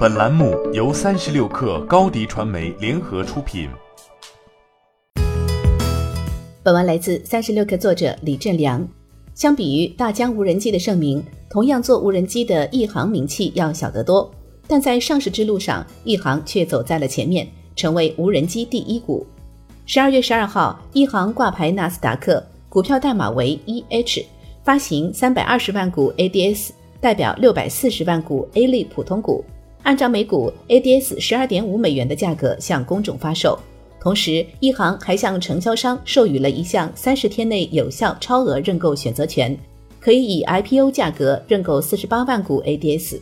本栏目由三十六氪高低传媒联合出品。本文来自三十六氪作者李振良。相比于大疆无人机的盛名，同样做无人机的亿航名气要小得多。但在上市之路上，亿航却走在了前面，成为无人机第一股。十二月十二号，亿航挂牌纳斯达克，股票代码为 EH，发行三百二十万股 ADS，代表六百四十万股 A 类普通股。按照每股 ADS 十二点五美元的价格向公众发售，同时一行还向承销商授予了一项三十天内有效超额认购选择权，可以以 IPO 价格认购四十八万股 ADS。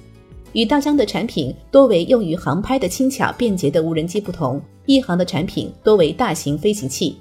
与大疆的产品多为用于航拍的轻巧便捷的无人机不同，一行的产品多为大型飞行器。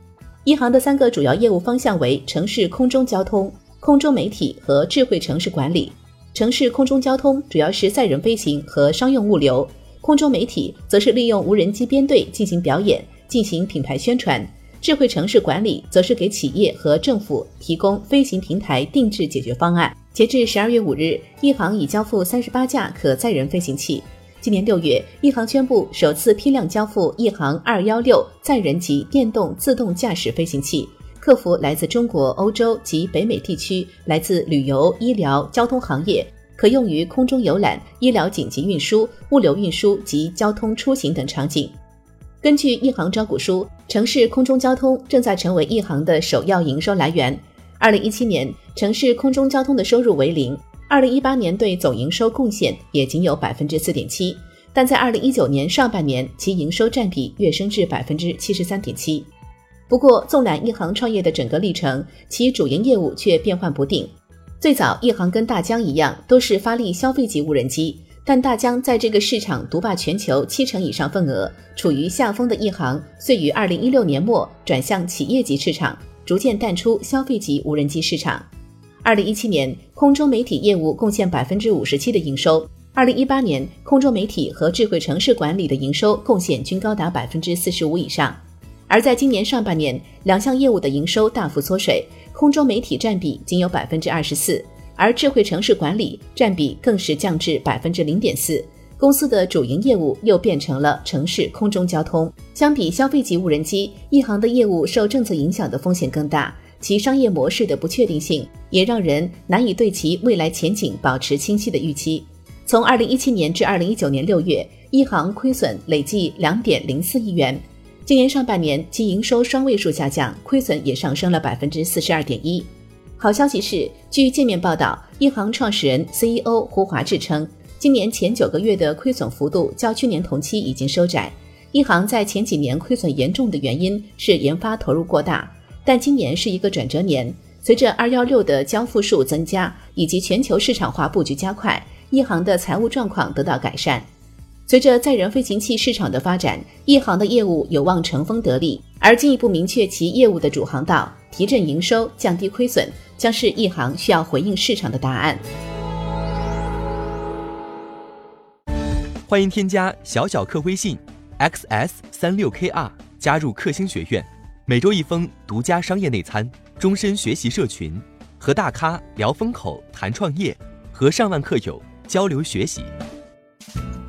一行的三个主要业务方向为城市空中交通、空中媒体和智慧城市管理。城市空中交通主要是载人飞行和商用物流，空中媒体则是利用无人机编队进行表演、进行品牌宣传。智慧城市管理则是给企业和政府提供飞行平台定制解决方案。截至十二月五日，一航已交付三十八架可载人飞行器。今年六月，一航宣布首次批量交付一航二幺六载人级电动自动驾驶飞行器。客服来自中国、欧洲及北美地区，来自旅游、医疗、交通行业，可用于空中游览、医疗紧急运输、物流运输及交通出行等场景。根据一航招股书，城市空中交通正在成为一航的首要营收来源。二零一七年，城市空中交通的收入为零；二零一八年对总营收贡献也仅有百分之四点七，但在二零一九年上半年，其营收占比跃升至百分之七十三点七。不过，纵览一航创业的整个历程，其主营业务却变幻不定。最早，一航跟大疆一样，都是发力消费级无人机，但大疆在这个市场独霸全球七成以上份额，处于下风的一航，遂于二零一六年末转向企业级市场，逐渐淡出消费级无人机市场。二零一七年，空中媒体业务贡献百分之五十七的营收；二零一八年，空中媒体和智慧城市管理的营收贡献均高达百分之四十五以上。而在今年上半年，两项业务的营收大幅缩水，空中媒体占比仅有百分之二十四，而智慧城市管理占比更是降至百分之零点四。公司的主营业务又变成了城市空中交通。相比消费级无人机，一航的业务受政策影响的风险更大，其商业模式的不确定性也让人难以对其未来前景保持清晰的预期。从二零一七年至二零一九年六月，一航亏损累计两点零四亿元。今年上半年，其营收双位数下降，亏损也上升了百分之四十二点一。好消息是，据界面报道，一航创始人 CEO 胡华志称，今年前九个月的亏损幅度较去年同期已经收窄。一航在前几年亏损严重的原因是研发投入过大，但今年是一个转折年，随着二幺六的交付数增加以及全球市场化布局加快，一航的财务状况得到改善。随着载人飞行器市场的发展，一航的业务有望乘风得利，而进一步明确其业务的主航道，提振营收，降低亏损，将是一航需要回应市场的答案。欢迎添加小小客微信，xs 三六 kr，加入克星学院，每周一封独家商业内参，终身学习社群，和大咖聊风口、谈创业，和上万客友交流学习。